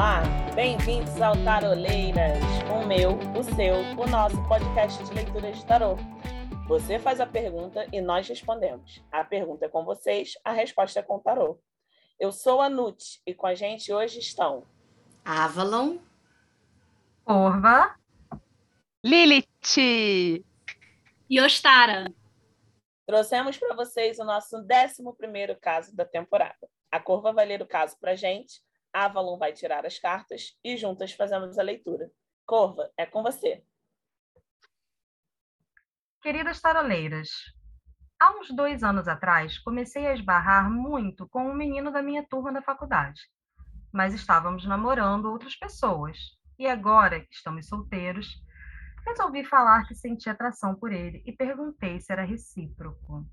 Olá, bem-vindos ao Taroleiras, o meu, o seu, o nosso podcast de leitura de tarô. Você faz a pergunta e nós respondemos. A pergunta é com vocês, a resposta é com o tarô. Eu sou a Nut e com a gente hoje estão Avalon, Orva, Lilith e Ostara. Trouxemos para vocês o nosso 11 caso da temporada. A Corva vai ler o caso para a gente, Avalon vai tirar as cartas e juntas fazemos a leitura. Corva, é com você. Queridas taroleiras, há uns dois anos atrás comecei a esbarrar muito com um menino da minha turma da faculdade, mas estávamos namorando outras pessoas e agora que estamos solteiros, resolvi falar que senti atração por ele e perguntei se era recíproco.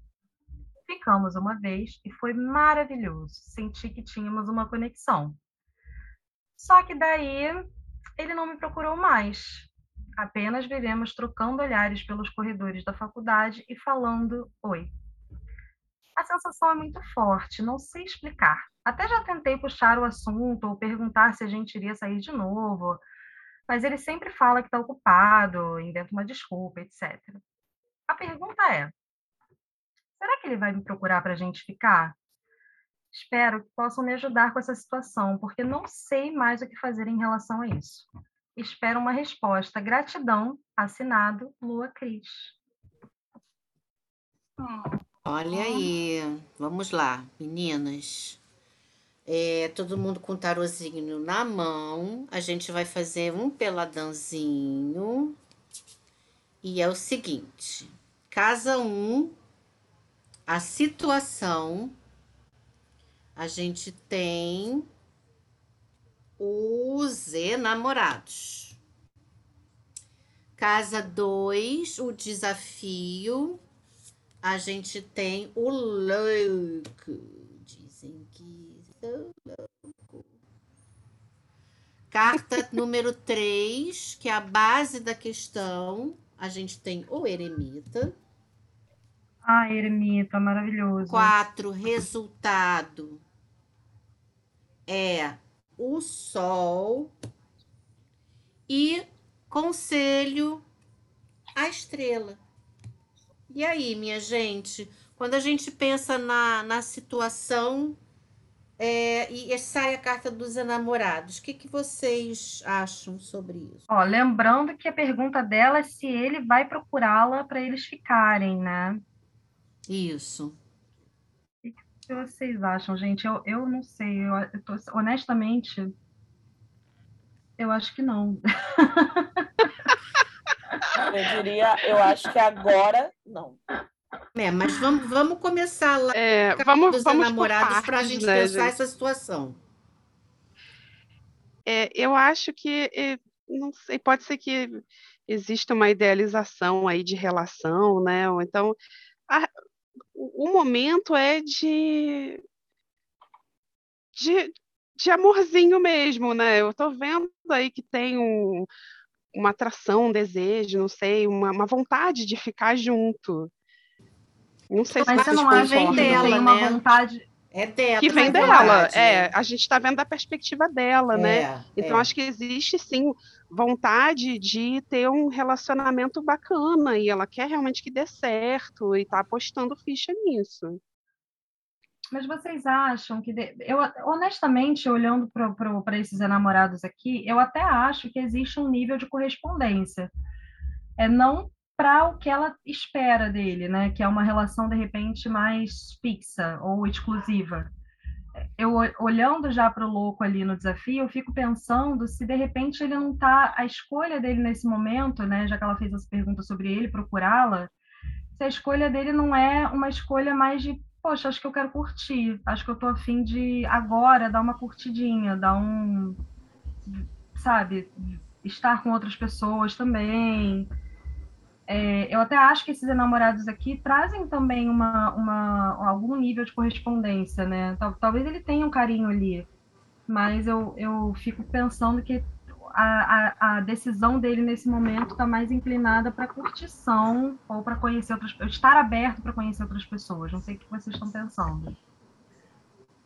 Ficamos uma vez e foi maravilhoso. Senti que tínhamos uma conexão. Só que daí ele não me procurou mais. Apenas vivemos trocando olhares pelos corredores da faculdade e falando oi. A sensação é muito forte, não sei explicar. Até já tentei puxar o assunto ou perguntar se a gente iria sair de novo, mas ele sempre fala que está ocupado, inventa uma desculpa, etc. A pergunta é: será que ele vai me procurar para a gente ficar? Espero que possam me ajudar com essa situação, porque não sei mais o que fazer em relação a isso. Espero uma resposta. Gratidão. Assinado Lua Cris. olha aí. Vamos lá, meninas. É, todo mundo com o tarozinho na mão. A gente vai fazer um peladãozinho. E é o seguinte: casa 1, um, a situação. A gente tem os enamorados. Casa 2, o desafio. A gente tem o louco. Dizem que sou louco. Carta número 3, que é a base da questão. A gente tem o eremita. Ah, eremita, maravilhoso. Quatro, resultado é o Sol e conselho a estrela. E aí, minha gente, quando a gente pensa na, na situação é, e sai a carta dos enamorados, o que, que vocês acham sobre isso? Ó, lembrando que a pergunta dela é se ele vai procurá-la para eles ficarem, né? Isso. O que vocês acham, gente? Eu, eu não sei. Eu, eu tô, honestamente, eu acho que não. Eu diria, eu acho que agora não. É, mas vamos, vamos começar lá é, vamos, dos vamos enamorados para a gente né, pensar gente? essa situação. É, eu acho que é, não sei, pode ser que exista uma idealização aí de relação, né? Ou então a, o momento é de, de de amorzinho mesmo, né? Eu tô vendo aí que tem um, uma atração, um desejo, não sei, uma, uma vontade de ficar junto. Não sei se Mas você vocês não acha que tem uma né? vontade. É dela. que vem dela, é, né? a gente está vendo da perspectiva dela, né? É, Então é. acho que existe sim vontade de ter um relacionamento bacana e ela quer realmente que dê certo e tá apostando ficha nisso. Mas vocês acham que. de- Eu, honestamente, olhando para esses enamorados aqui, eu até acho que existe um nível de correspondência. É não para o que ela espera dele, né? Que é uma relação, de repente, mais fixa ou exclusiva. Eu, olhando já para o louco ali no desafio, eu fico pensando se de repente ele não está. A escolha dele nesse momento, né? Já que ela fez essa pergunta sobre ele, procurá-la, se a escolha dele não é uma escolha mais de poxa, acho que eu quero curtir, acho que eu tô afim de agora dar uma curtidinha, dar um, sabe, estar com outras pessoas também. É, eu até acho que esses enamorados aqui trazem também uma, uma, algum nível de correspondência, né? Tal- Talvez ele tenha um carinho ali, mas eu, eu fico pensando que a, a, a decisão dele nesse momento está mais inclinada para curtição ou para conhecer outras estar aberto para conhecer outras pessoas. Não sei o que vocês estão pensando.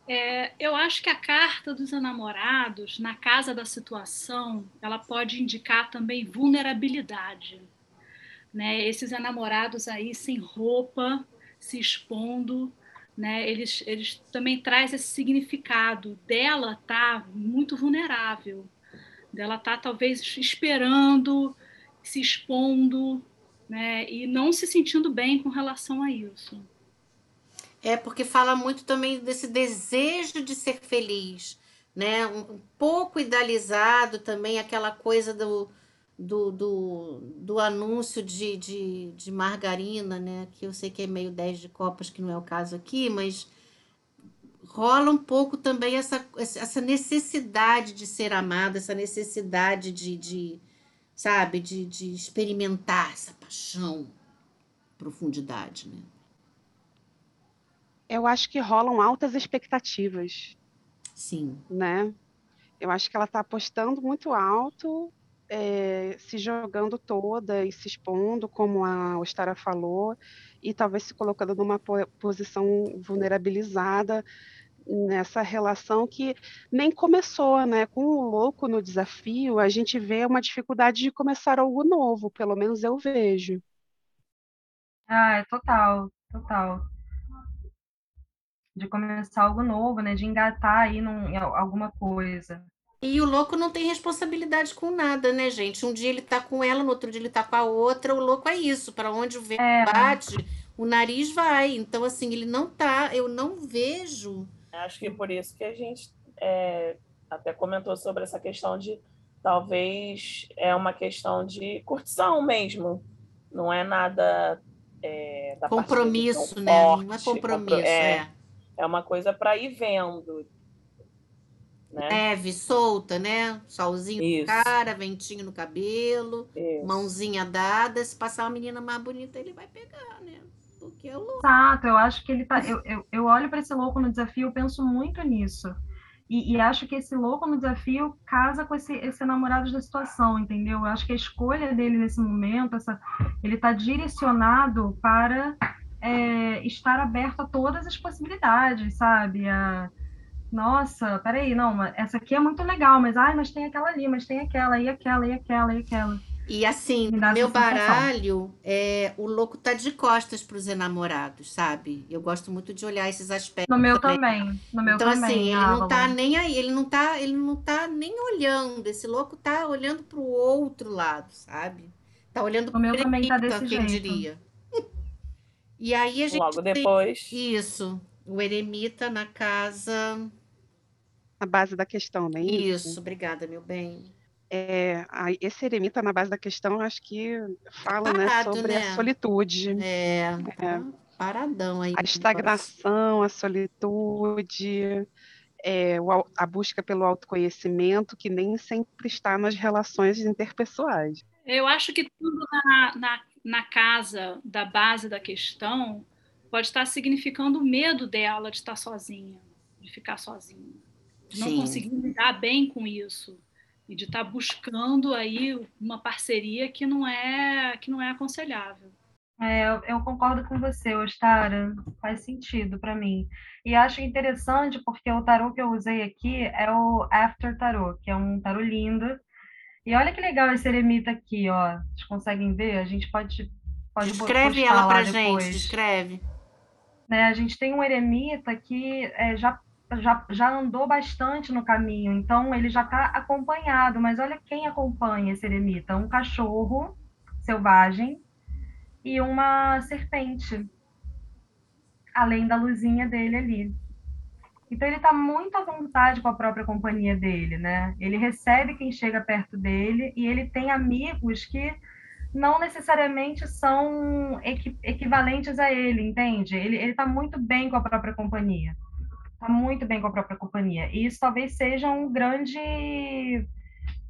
É, eu acho que a carta dos enamorados, na casa da situação, ela pode indicar também vulnerabilidade. Né? Esses enamorados aí sem roupa, se expondo, né? Eles, eles também traz esse significado dela tá muito vulnerável, dela tá talvez esperando, se expondo, né? E não se sentindo bem com relação a isso. É porque fala muito também desse desejo de ser feliz, né? Um, um pouco idealizado também aquela coisa do, do, do, do anúncio de, de, de margarina, né? Que eu sei que é meio 10 de copas, que não é o caso aqui, mas rola um pouco também essa, essa necessidade de ser amada, essa necessidade de, de sabe, de, de experimentar essa paixão, profundidade, né? eu acho que rolam altas expectativas. Sim. Né? Eu acho que ela está apostando muito alto, é, se jogando toda e se expondo, como a Ostara falou, e talvez se colocando numa posição vulnerabilizada nessa relação que nem começou, né? Com o louco no desafio, a gente vê uma dificuldade de começar algo novo, pelo menos eu vejo. Ah, é total, total de começar algo novo, né? De engatar aí num, alguma coisa. E o louco não tem responsabilidade com nada, né, gente? Um dia ele tá com ela, no outro dia ele tá com a outra. O louco é isso, para onde o vento é. bate, o nariz vai. Então, assim, ele não tá, eu não vejo. Acho que por isso que a gente é, até comentou sobre essa questão de talvez é uma questão de curtição mesmo. Não é nada é, compromisso, né? Forte, não é compromisso, é. é é uma coisa para ir vendo. Né? Leve, solta, né? Solzinho Isso. no cara, ventinho no cabelo, Isso. mãozinha dada. Se passar uma menina mais bonita, ele vai pegar, né? Porque é louco. Exato, eu acho que ele tá. Eu, eu, eu olho para esse louco no desafio, eu penso muito nisso. E, e, acho que esse louco no desafio casa com esse, esse namorado da situação, entendeu? Eu acho que a escolha dele nesse momento, essa, ele está direcionado para é, estar aberto a todas as possibilidades, sabe? A, nossa, peraí, não, essa aqui é muito legal, mas ai, mas tem aquela ali, mas tem aquela, e aquela, e aquela, e aquela. E assim, meu baralho, é, o louco tá de costas para os enamorados, sabe? Eu gosto muito de olhar esses aspectos. No meu também. também. No meu então, também, assim, ele não tá nem aí, ele não tá, ele não tá nem olhando. Esse louco tá olhando para o outro lado, sabe? Tá olhando para o meu também tá desse quem jeito. diria. E aí a gente. Logo depois. Isso. O eremita na casa. Na base da questão, né? Isso, isso obrigada, meu bem. É, esse eremita na base da questão, acho que fala né, Parado, né, sobre né? a solitude. É, é. Tá paradão aí. A estagnação, a solitude, é, a busca pelo autoconhecimento, que nem sempre está nas relações interpessoais. Eu acho que tudo na, na na casa da base da questão pode estar significando o medo dela de estar sozinha, de ficar sozinha, de não Sim. conseguir lidar bem com isso e de estar buscando aí uma parceria que não é que não é aconselhável. É, eu, eu, concordo com você, Ostara. Faz sentido para mim. E acho interessante porque o tarô que eu usei aqui é o After Tarot, que é um tarô lindo, e olha que legal esse eremita aqui, ó. Vocês conseguem ver? A gente pode. pode Escreve ela pra gente, escreve. Né, a gente tem um eremita que é, já, já, já andou bastante no caminho, então ele já está acompanhado. Mas olha quem acompanha esse eremita: um cachorro selvagem e uma serpente, além da luzinha dele ali. Então ele está muito à vontade com a própria companhia dele, né? Ele recebe quem chega perto dele e ele tem amigos que não necessariamente são equi equivalentes a ele, entende? Ele está muito bem com a própria companhia. Está muito bem com a própria companhia. E isso talvez seja um grande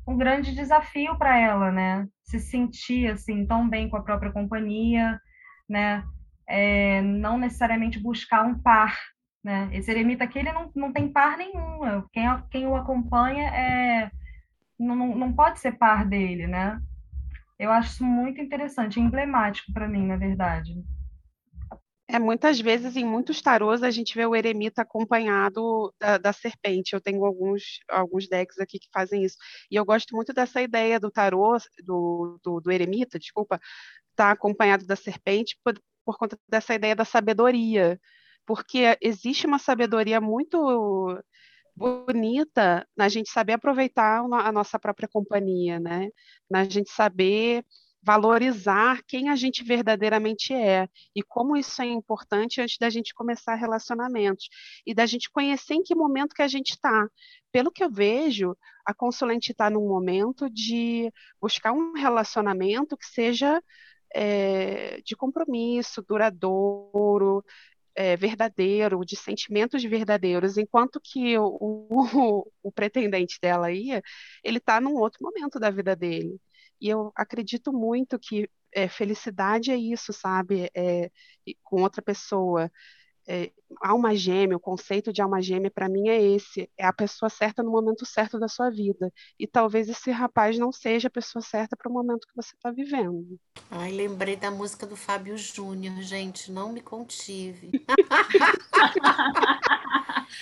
um grande desafio para ela, né? Se sentir assim tão bem com a própria companhia, né? É, não necessariamente buscar um par, né? Esse eremita aqui ele não, não tem par nenhum. Quem, quem o acompanha é, não, não pode ser par dele, né? Eu acho isso muito interessante, emblemático para mim, na verdade. É, muitas vezes, em muitos tarôs, a gente vê o eremita acompanhado da, da, serpente. Eu tenho alguns, alguns decks aqui que fazem isso. E eu gosto muito dessa ideia do tarô, do, do, do eremita, desculpa, estar tá acompanhado da serpente por, por conta dessa ideia da sabedoria. Porque existe uma sabedoria muito bonita na gente saber aproveitar a nossa própria companhia, né? Na gente saber valorizar quem a gente verdadeiramente é e como isso é importante antes da gente começar relacionamentos e da gente conhecer em que momento que a gente está. Pelo que eu vejo, a consulente está num momento de buscar um relacionamento que seja é, de compromisso, duradouro, é, verdadeiro, de sentimentos verdadeiros, enquanto que o, o, o pretendente dela aí, ele está num outro momento da vida dele. E eu acredito muito que é, felicidade é isso, sabe? É, com outra pessoa. É, alma gêmea, o conceito de alma gêmea para mim é esse, é a pessoa certa no momento certo da sua vida. E talvez esse rapaz não seja a pessoa certa para o momento que você está vivendo. Ai, lembrei da música do Fábio Júnior, gente, não me contive.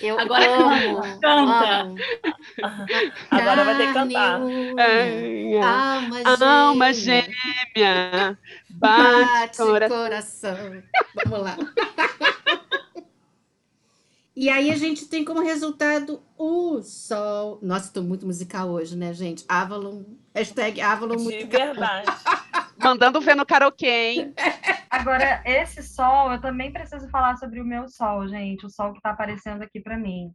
Eu Agora amo, canta. amo. Agora vai ter que cantar. Alma Alma gêmea, gêmea, bate, bate coração. coração. Vamos lá. E aí a gente tem como resultado o sol. Nossa, estou muito musical hoje, né, gente? Avalon, hashtag Avalon De musical. verdade. Mandando ver no karaokê, hein? Agora, esse sol, eu também preciso falar sobre o meu sol, gente, o sol que está aparecendo aqui para mim.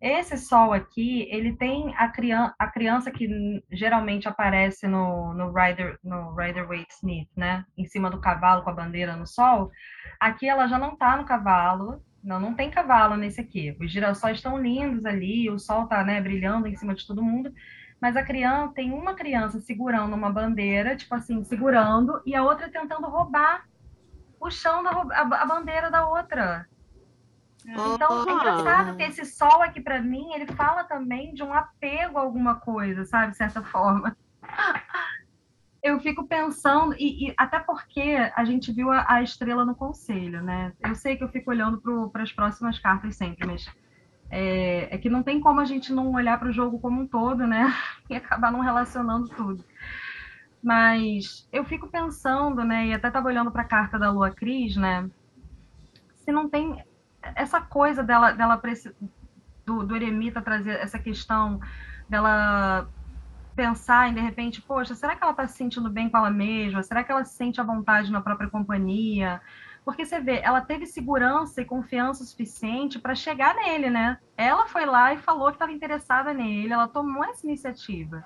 Esse sol aqui, ele tem a, criança, a criança que geralmente aparece no, no Rider no Rider Waite Smith, né? Em cima do cavalo com a bandeira no sol. Aqui ela já não está no cavalo, não, não tem cavalo nesse aqui. Os girassóis estão lindos ali, o sol está né, brilhando em cima de todo mundo mas a criança tem uma criança segurando uma bandeira, tipo assim, segurando, e a outra tentando roubar o chão da a, a bandeira da outra. Então, é engraçado que esse sol aqui para mim, ele fala também de um apego a alguma coisa, sabe, de certa forma. Eu fico pensando, e, e até porque a gente viu a, a, estrela no conselho, né? Eu sei que eu fico olhando para as próximas cartas sempre, mas é, é, que não tem como a gente não olhar para o jogo como um todo, né? E acabar não relacionando tudo. Mas eu fico pensando, né? E até estava olhando para a carta da Lua Cris, né? Se não tem essa coisa dela, dela do, do eremita trazer essa questão dela pensar em de repente, poxa, será que ela está se sentindo bem com ela mesma? Será que ela se sente à vontade na própria companhia? Porque você vê, ela teve segurança e confiança suficiente para chegar nele, né? Ela foi lá e falou que estava interessada nele, ela tomou essa iniciativa.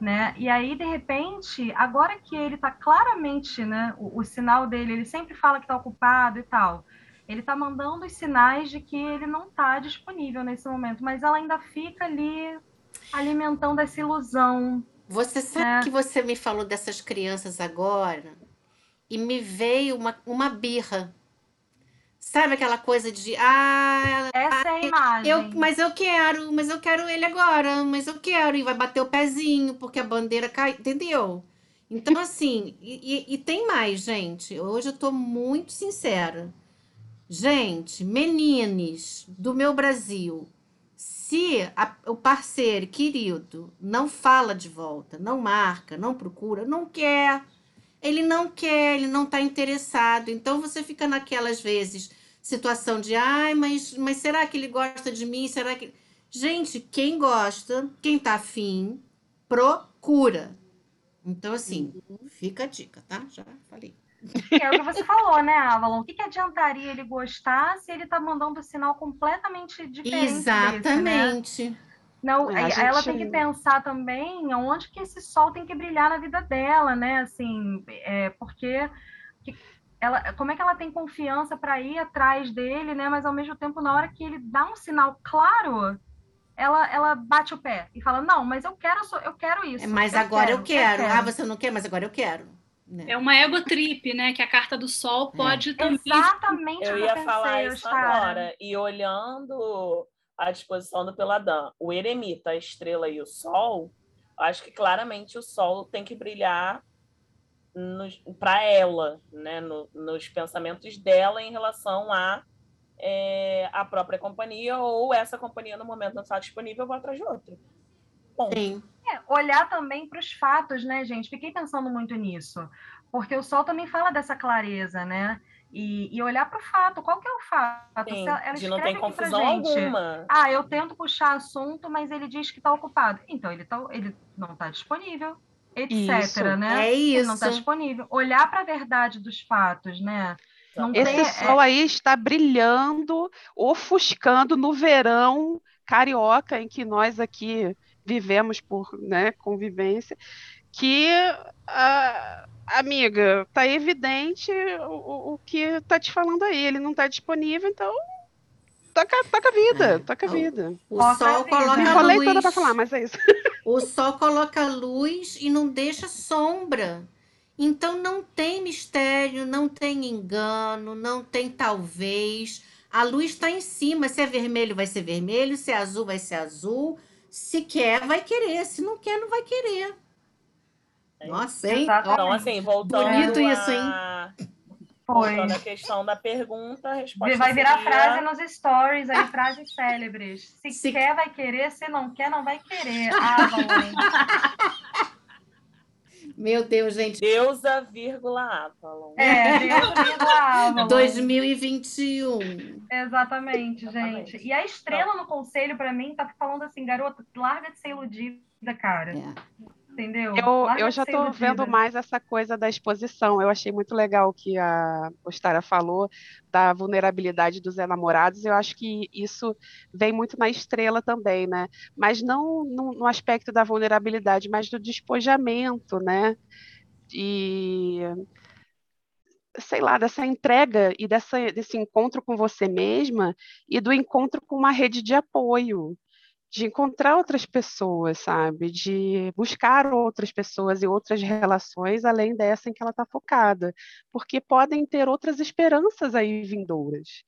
Né? E aí, de repente, agora que ele está claramente, né, o, o, sinal dele, ele sempre fala que está ocupado e tal, ele está mandando os sinais de que ele não está disponível nesse momento, mas ela ainda fica ali alimentando essa ilusão. Você sabe né? que você me falou dessas crianças agora? e me veio uma, uma birra. Sabe aquela coisa de ah, essa é a imagem. Eu, mas eu quero, mas eu quero ele agora, mas eu quero e vai bater o pezinho porque a bandeira cai, entendeu? Então assim, e, e, e tem mais, gente. Hoje eu tô muito sincera. Gente, menines do meu Brasil, se a, o parceiro querido não fala de volta, não marca, não procura, não quer, ele não quer, ele não está interessado. Então você fica naquelas vezes situação de ai, mas, mas será que ele gosta de mim? Será que. Gente, quem gosta, quem tá afim, procura. Então, assim, fica a dica, tá? Já falei. É o que você falou, né, Avalon? O que, que adiantaria ele gostar se ele tá mandando um sinal completamente diferente? Exatamente. Desse, né? Não, é, gente... ela tem que pensar também onde que esse sol tem que brilhar na vida dela, né? Assim, é, porque ela, como é que ela tem confiança para ir atrás dele, né? Mas ao mesmo tempo, na hora que ele dá um sinal claro, ela, ela bate o pé e fala: não, mas eu quero, eu quero isso. Mas eu agora quero, eu, quero. eu quero. Ah, você não quer, mas agora eu quero. Né? É uma ego trip, né? Que a carta do sol pode é. também. Exatamente. Eu ia falar isso agora. E olhando à disposição do Peladã. O eremita, a estrela e o sol, acho que claramente o sol tem que brilhar para ela, né, no, nos pensamentos dela em relação a é, a própria companhia ou essa companhia no momento não está disponível, eu vou atrás de outra. Bom. Sim. É, olhar também para os fatos, né, gente? Fiquei pensando muito nisso, porque o Sol também fala dessa clareza, né? E, e olhar para o fato, qual que é o fato? Sim, ela de não tem confusão alguma. Ah, eu tento puxar assunto, mas ele diz que está ocupado. Então, ele, tá, ele não está disponível etc, isso, né? É isso. Ele não está disponível. Olhar para a verdade dos fatos, né? Não Esse tem, sol é... aí está brilhando, ofuscando no verão carioca em que nós aqui vivemos por né, convivência, que a amiga, tá evidente o, o que está te falando aí. Ele não está disponível, então toca, toca a vida, é. toca a vida. O toca sol coloca Me falei luz. toda para falar, mas é isso. O sol coloca luz e não deixa sombra. Então não tem mistério, não tem engano, não tem talvez. A luz está em cima. Se é vermelho, vai ser vermelho. Se é azul, vai ser azul. Se quer, vai querer. Se não quer, não vai querer. É Nossa, hein? Então, assim, voltando Bonito a... isso, hein? Foi. Voltando à questão da pergunta, a resposta Vai virar seria... frase nos stories, aí, frases célebres. Se, se, quer, vai querer. Se não quer, não vai querer. Ah, Meu Deus, gente. Deusa, vírgula, Avalon. É, Deusa, vírgula, Avalon. 2021. Exatamente, Exatamente, gente. E a estrela no conselho, para mim, tá falando assim, garota, larga de ser iludida, cara. É entendeu? Eu, eu já estou vendo mais essa coisa da exposição. Eu achei muito legal o que a Ostara falou da vulnerabilidade dos enamorados. Eu acho que isso vem muito na estrela também, né? Mas não no, no aspecto da vulnerabilidade, mas do despojamento, né? E sei lá, dessa entrega e dessa, desse encontro com você mesma e do encontro com uma rede de apoio de encontrar outras pessoas, sabe? De buscar outras pessoas e outras relações além dessa em que ela está focada, porque podem ter outras esperanças aí vindouras.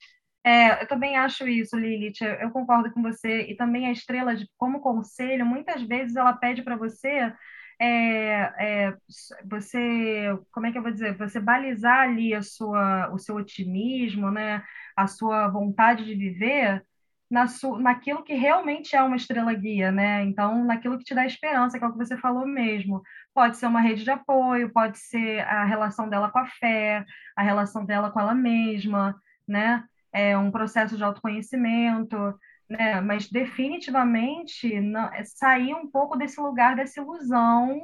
É, eu também acho isso, Lilith. Eu, concordo com você. E também a estrela, de, como conselho, muitas vezes ela pede para você é, é, você, como é que eu vou dizer, você balizar ali a sua, o seu otimismo, né, a sua vontade de viver na naquilo que realmente é uma estrela guia, né? Então, naquilo que te dá esperança, que é o que você falou mesmo. Pode ser uma rede de apoio, pode ser a relação dela com a fé, a relação dela com ela mesma, né? É um processo de autoconhecimento, né? Mas definitivamente não, é sair um pouco desse lugar dessa ilusão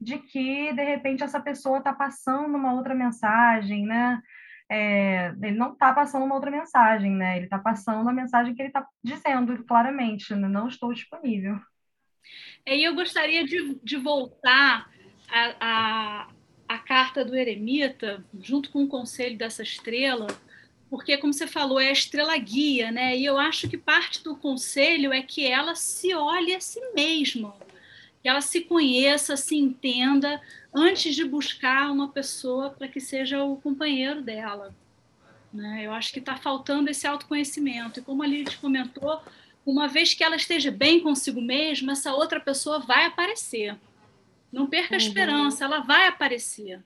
de que de repente essa pessoa está passando uma outra mensagem, né? É, ele não está passando uma outra mensagem, né? Ele está passando a mensagem que ele está dizendo claramente, né? não estou disponível. E eu gostaria de, de voltar a, a carta do eremita, junto com o conselho dessa estrela, porque, como você falou, é a estrela guia, né? E eu acho que parte do conselho é que ela se olhe a si mesma, que ela se conheça, se entenda, antes de buscar uma pessoa para que seja o companheiro dela. Né? Eu acho que está faltando esse autoconhecimento. E como a Lilith comentou, uma vez que ela esteja bem consigo mesma, essa outra pessoa vai aparecer. Não perca a uhum. esperança, ela vai aparecer.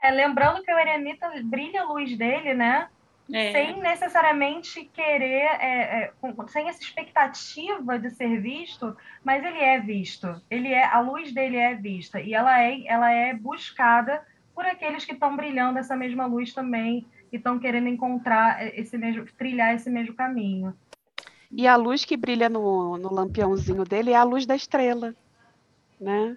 É, lembrando que o eremita brilha a luz dele, né? É. Sem necessariamente querer, é, é, sem essa expectativa de ser visto, mas ele é visto. Ele é, a luz dele é vista e ela é, ela é buscada por aqueles que estão brilhando essa mesma luz também e estão querendo encontrar esse mesmo, trilhar esse mesmo caminho. E a luz que brilha no, no lampiãozinho dele é a luz da estrela, né?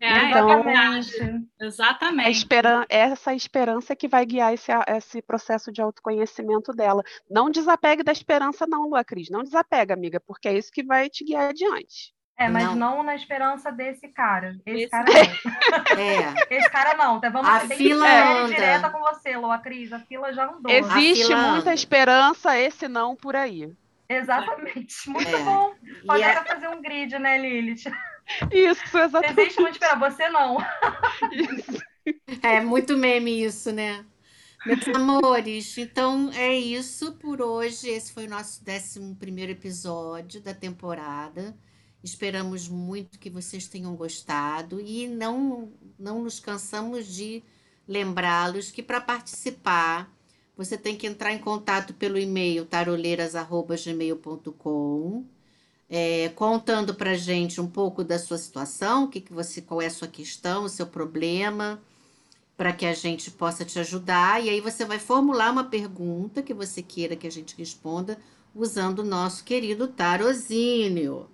É, então, exatamente. exatamente. Esperan essa esperança que vai guiar esse, esse processo de autoconhecimento dela. Não desapegue da esperança, não, Lua Cris. Não desapega, amiga, porque é isso que vai te guiar adiante. É, mas não, não na esperança desse cara. Esse, esse... cara não. É. Esse cara não. Tá, vamos a fila anda. direta com você, Lua Cris. A fila já andou. Existe muita anda. esperança, esse não por aí. Exatamente. Muito é. bom. Pode é... fazer um grid, né, Lilith? Isso, exatamente. Existe muito esperar, você não. Isso. É muito meme isso, né? Meus amores, então é isso por hoje. Esse foi o nosso 11 episódio da temporada. Esperamos muito que vocês tenham gostado e não, não nos cansamos de lembrá-los que para participar você tem que entrar em contato pelo e-mail taroleiras@gmail.com, é, contando para gente um pouco da sua situação, que, que você, qual é a sua questão, o seu problema, para que a gente possa te ajudar. E aí você vai formular uma pergunta que você queira que a gente responda usando o nosso querido tarozínio.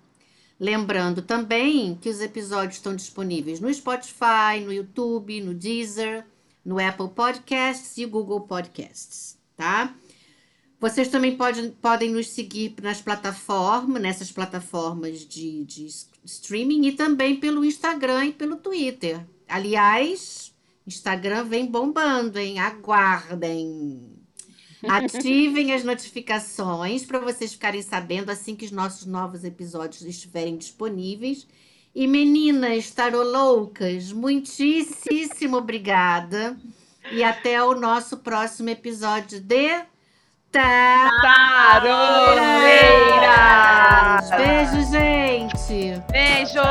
Lembrando também que os episódios estão disponíveis no Spotify, no YouTube, no Deezer no Apple Podcasts e Google Podcasts, tá? Vocês também pode, podem nos seguir nas plataformas, nessas plataformas de, de streaming e também pelo Instagram e pelo Twitter. Aliás, Instagram vem bombando, hein? Aguardem. Ativem as notificações para vocês ficarem sabendo assim que os nossos novos episódios estiverem disponíveis e meninas taroloucas, muitíssimo obrigada. E até o nosso próximo episódio de Taroleiras. Beijo, gente. Beijo.